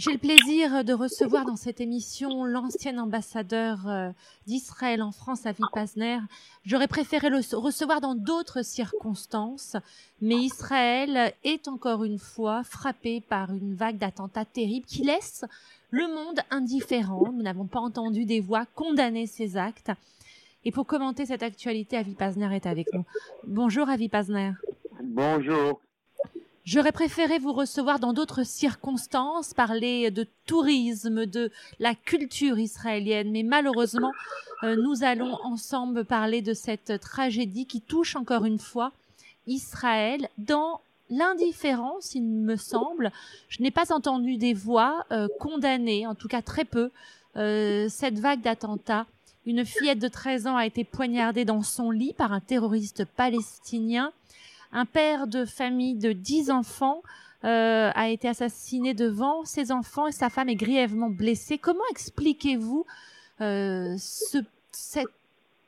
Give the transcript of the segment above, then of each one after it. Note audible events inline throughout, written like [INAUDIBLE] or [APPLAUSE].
J'ai le plaisir de recevoir dans cette émission l'ancien ambassadeur euh, d'Israël en France, Avi Pazner. J'aurais préféré le recevoir dans d'autres circonstances, mais Israël est encore une fois frappé par une vague d'attentats terribles qui laisse le monde indifférent. Nous n'avons pas entendu des voix condamner ces actes. Et pour commenter cette actualité, Avi Pazner est avec nous. Bonjour Avi Pazner. Bonjour. J'aurais préféré vous recevoir dans d'autres circonstances, parler de tourisme, de la culture israélienne, mais malheureusement, euh, nous allons ensemble parler de cette tragédie qui touche encore une fois Israël dans l'indifférence, il me semble. Je n'ai pas entendu des voix euh, condamnées, en tout cas très peu, euh, cette vague d'attentats. Une fillette de 13 ans a été poignardée dans son lit par un terroriste palestinien. Un père de famille de 10 enfants euh, a été assassiné devant ses enfants et sa femme est grièvement blessée. Comment expliquez-vous euh, ce, cette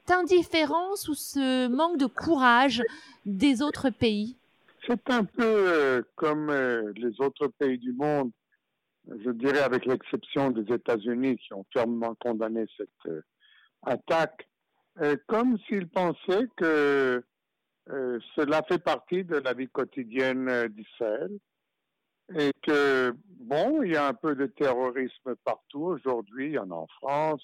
indifférence ou ce manque de courage des autres pays? C'est un peu euh, comme les autres pays du monde, je dirais avec l'exception des États-Unis qui ont fermement condamné cette attaque, comme s'ils pensaient que euh, cela fait partie de la vie quotidienne euh, d'Israël et que, bon, il y a un peu de terrorisme partout aujourd'hui. Il y en a en France,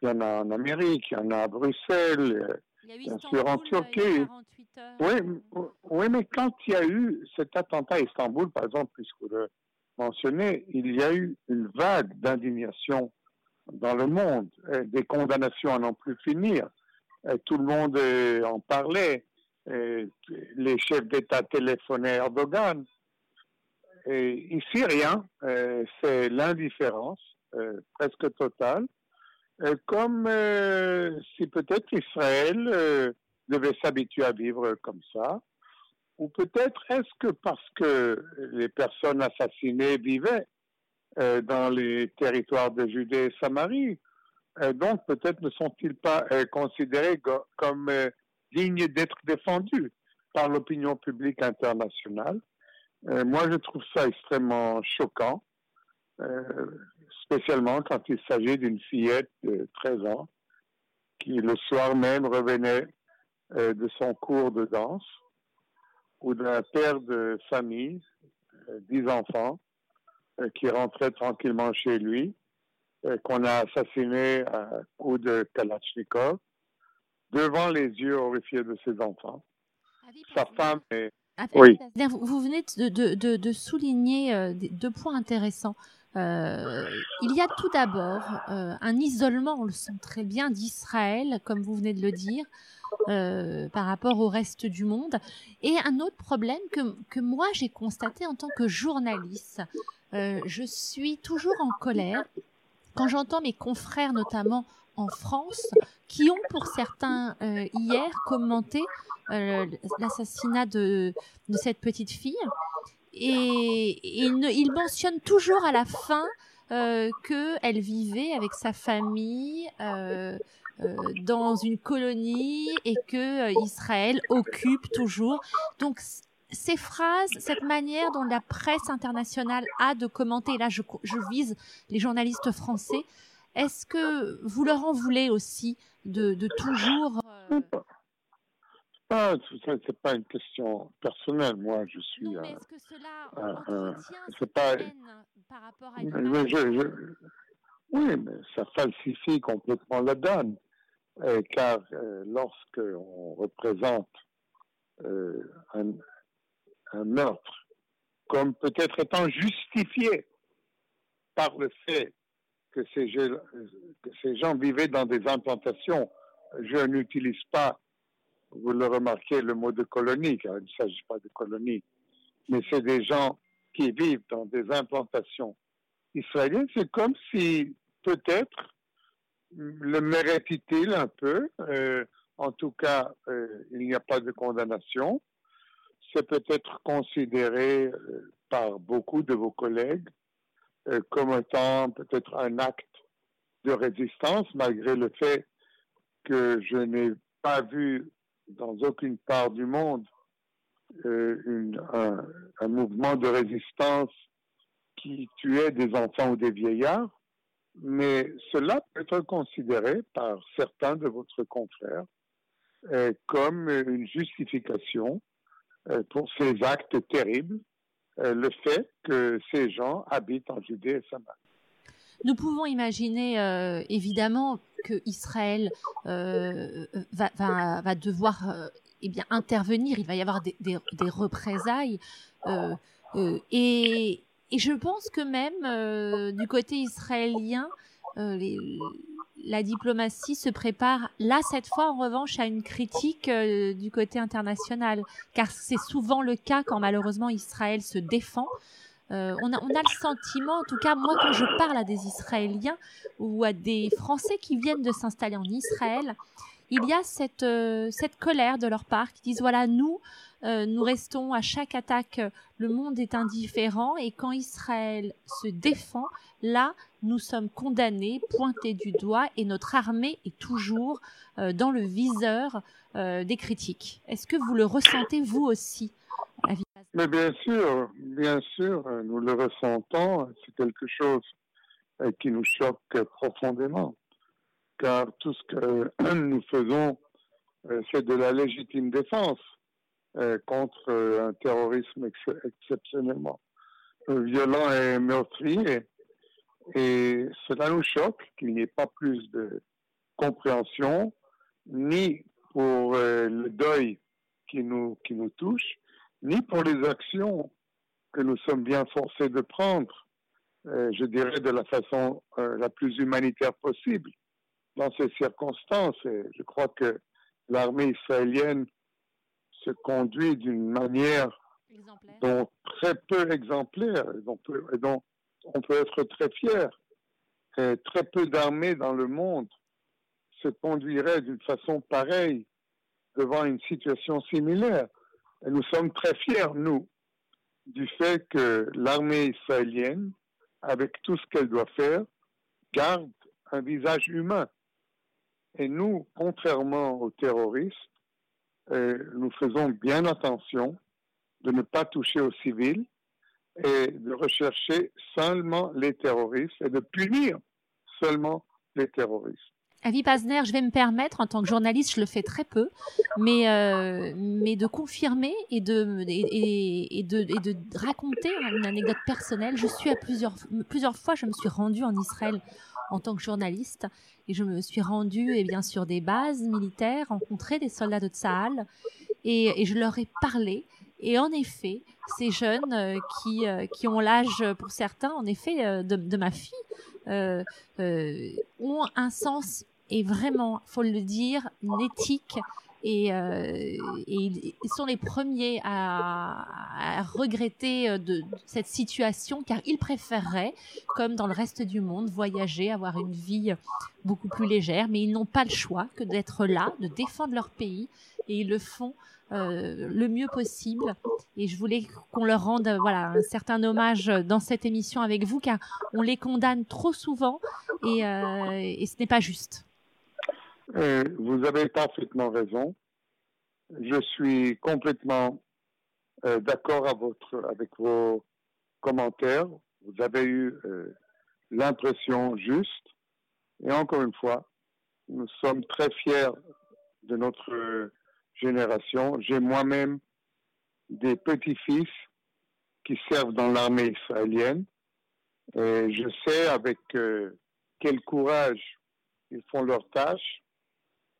il y en a en Amérique, il y en a à Bruxelles, bien sûr en Turquie. Oui, oui, mais quand il y a eu cet attentat à Istanbul, par exemple, puisque vous le mentionnez, il y a eu une vague d'indignation dans le monde, des condamnations à n'en plus finir. Tout le monde en parlait. Euh, les chefs d'État téléphonaient Erdogan. Et ici, rien. Euh, c'est l'indifférence euh, presque totale. comme si peut-être Israël devait s'habituer à vivre comme ça. Ou peut-être est-ce que parce que les personnes assassinées vivaient dans les territoires de Judée et Samarie, donc peut-être ne sont-ils pas considérés comme digne d'être défendu par l'opinion publique internationale. Euh, moi, je trouve ça extrêmement choquant, euh, spécialement quand il s'agit d'une fillette de 13 ans qui, le soir même, revenait euh, de son cours de danse ou d'un père de famille, 10 enfants, qui rentrait tranquillement chez lui, qu'on a assassiné à coup de Kalachnikov devant les yeux horrifiés de ses enfants. Sa femme est... Oui. Vous venez de, de, de, souligner euh, deux points intéressants. Euh, il y a tout d'abord euh, un isolement, on le sent très bien, d'Israël, comme vous venez de le dire, par rapport au reste du monde. Et un autre problème que, que moi j'ai constaté en tant que journaliste, je suis toujours en colère quand j'entends mes confrères, notamment en France qui ont pour certains euh, hier commenté euh, l'assassinat de, de, cette petite fille et, ils mentionnent toujours à la fin euh, qu'elle vivait avec sa famille euh, euh, dans une colonie et que Israël occupe toujours. Donc ces phrases, cette manière dont la presse internationale a de commenter, là je, je vise les journalistes français, est-ce que vous leur en voulez aussi de, de toujours euh... ah, c'est pas une question personnelle. Moi, je suis. Non, mais est-ce que cela euh, c'est pas par rapport à une je, je, Oui, mais ça falsifie complètement la donne, euh, car euh, lorsque on représente euh, un, un meurtre comme peut-être étant justifié par le fait que ces, gens vivaient dans des implantations. Je n'utilise pas, vous le remarquez, le mot de colonie, car il ne s'agit pas de colonie, mais c'est des gens qui vivent dans des implantations israéliennes. C'est comme si peut-être le mérite-t-il un peu. Euh, en tout cas, euh, il n'y a pas de condamnation. C'est peut-être considéré euh, par beaucoup de vos collègues euh, comme étant peut-être un acte de résistance, malgré le fait que je n'ai pas vu dans aucune part du monde euh, un, mouvement de résistance qui tuaient des enfants ou des vieillards, mais cela peut être considéré par certains de votre confrères comme une justification pour ces actes terribles, euh, le fait que ces gens habitent en Judée et Samarie. Nous pouvons imaginer évidemment que Israël va, devoir eh intervenir, il va y avoir des représailles. et, et je pense que même du côté israélien, les, la diplomatie se prépare là cette fois en revanche à une critique euh, du côté international, car c'est souvent le cas quand malheureusement Israël se défend. Euh, on, a, on a le sentiment, en tout cas moi quand je parle à des Israéliens ou à des Français qui viennent de s'installer en Israël, il y a cette, euh, cette colère de leur part qui disent voilà nous nous restons à chaque attaque, le monde est indifférent et quand Israël se défend, là nous sommes condamnés, pointés du doigt, et notre armée est toujours euh, dans le viseur euh, des critiques. Est-ce que vous le ressentez vous aussi Mais bien sûr, bien sûr, nous le ressentons. C'est quelque chose euh, qui nous choque profondément, car tout ce que [CLEARS THROAT] nous faisons, c'est de la légitime défense contre un terrorisme exceptionnellement violent et meurtrier. Et cela nous choque qu'il n'y ait pas plus de compréhension, ni pour euh, le deuil qui nous, qui nous touche, ni pour les actions que nous sommes bien forcés de prendre, euh, je dirais de la façon euh, la plus humanitaire possible dans ces circonstances. Et je crois que l'armée israélienne se conduit d'une manière dont très peu exemplaire, dont on peut être très fier. que très peu d'armées dans le monde se conduiraient d'une façon pareille devant une situation similaire. Et nous sommes très fiers, nous, du fait que l'armée israélienne, avec tout ce qu'elle doit faire, garde un visage humain. Et nous, contrairement aux terroristes, euh, nous faisons bien attention de ne pas toucher aux civils et de rechercher seulement les terroristes et de punir seulement les terroristes. Avi Pazner, je vais me permettre, en tant que journaliste, je le fais très peu, mais, euh, mais de confirmer et de, et, et, de, et de raconter une anecdote personnelle. Je suis à plusieurs, plusieurs fois, je me suis rendue en Israël en tant que journaliste et je me suis rendue et eh bien sur des bases militaires, rencontré des soldats de Tsahal et je leur ai parlé et en effet, ces jeunes euh, qui, euh, qui ont l'âge, pour certains, en effet, euh, de, de, ma fille, ont un sens et vraiment, faut le dire, une éthique et, et, ils sont les premiers à, à regretter de, cette situation car ils préféreraient, comme dans le reste du monde, voyager, avoir une vie beaucoup plus légère, mais ils n'ont pas le choix que d'être là, de défendre leur pays et ils le font euh, le mieux possible. Et je voulais qu'on leur rende voilà un certain hommage dans cette émission avec vous, car on les condamne trop souvent et, euh, ce n'est pas juste. Euh, vous avez parfaitement raison. Je suis complètement d'accord avec vos commentaires. Vous avez eu l'impression juste. Et encore une fois, nous sommes très fiers de notre génération. J'ai moi-même des petits-fils qui servent dans l'armée israélienne. Et je sais avec euh, quel courage ils font leur tâche,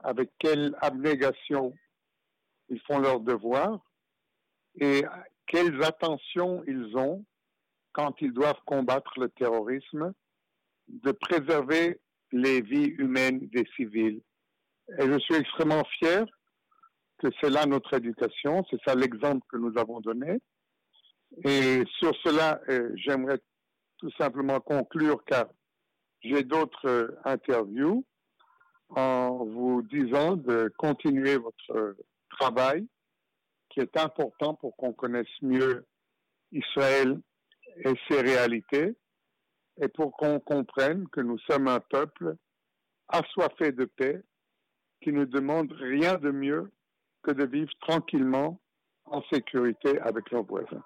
avec quelle abnégation ils font leur devoir et quelles attentions ils ont quand ils doivent combattre le terrorisme, de préserver les vies humaines des civils. Et je suis extrêmement fier que c'est là notre éducation, c'est ça l'exemple que nous avons donné. Et sur cela, euh, j'aimerais tout simplement conclure car j'ai d'autres euh, interviews en vous disant de continuer votre travail qui est important pour qu'on connaisse mieux Israël et ses réalités et pour qu'on comprenne que nous sommes un peuple assoiffé de paix qui ne demande rien de mieux que de vivre tranquillement en sécurité avec nos voisins.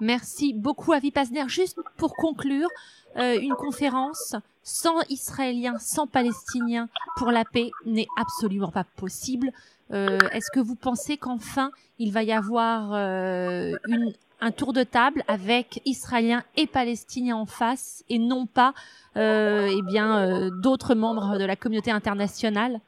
Merci beaucoup, Avi Pasner. Juste pour conclure, euh, une conférence sans Israéliens, sans Palestiniens pour la paix n'est absolument pas possible. Euh, Est-ce que vous pensez qu'enfin il va y avoir euh, un tour de table avec Israéliens et Palestiniens en face et non pas eh bien d'autres membres de la communauté internationale?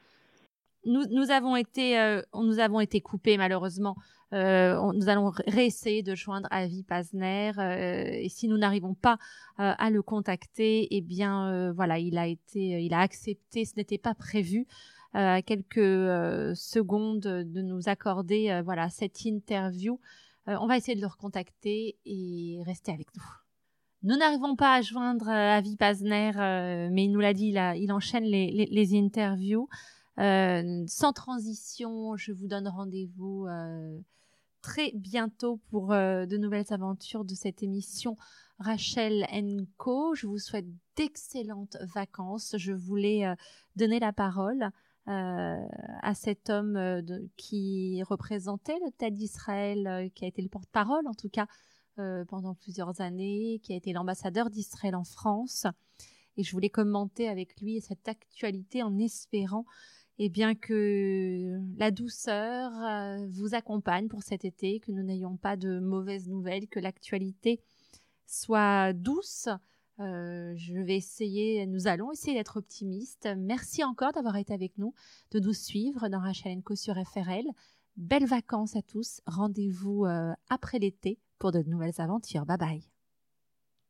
Nous, nous avons été euh, nous avons été coupés malheureusement euh, nous allons réessayer de joindre Avi Pazner euh, et si nous n'arrivons pas euh, à le contacter, eh bien euh, voilà, il a été, il a accepté, ce n'était pas prévu. Euh, quelques euh, secondes de nous accorder euh, voilà cette interview. Euh, on va essayer de le recontacter et rester avec nous. Nous n'arrivons pas à joindre euh, Avi Pazner, euh, mais il nous l'a dit, il, a, il enchaîne les, les interviews. Euh, sans transition, je vous donne rendez-vous euh, très bientôt pour euh, de nouvelles aventures de cette émission Rachel Co. Je vous souhaite d'excellentes vacances. Je voulais donner la parole à cet homme qui représentait le TED d'Israël, qui a été le porte-parole en tout cas pendant plusieurs années, qui a été l'ambassadeur d'Israël en France. Et je voulais commenter avec lui cette actualité en espérant et bien que la douceur euh, vous accompagne pour cet été, que nous n'ayons pas de mauvaises nouvelles, que l'actualité soit douce. Euh, je vais essayer, nous allons essayer d'être optimistes. Merci encore d'avoir été avec nous, de nous suivre dans Rachel Co sur FRL. Belles vacances à tous. Rendez-vous euh, après l'été pour de nouvelles aventures. Bye bye.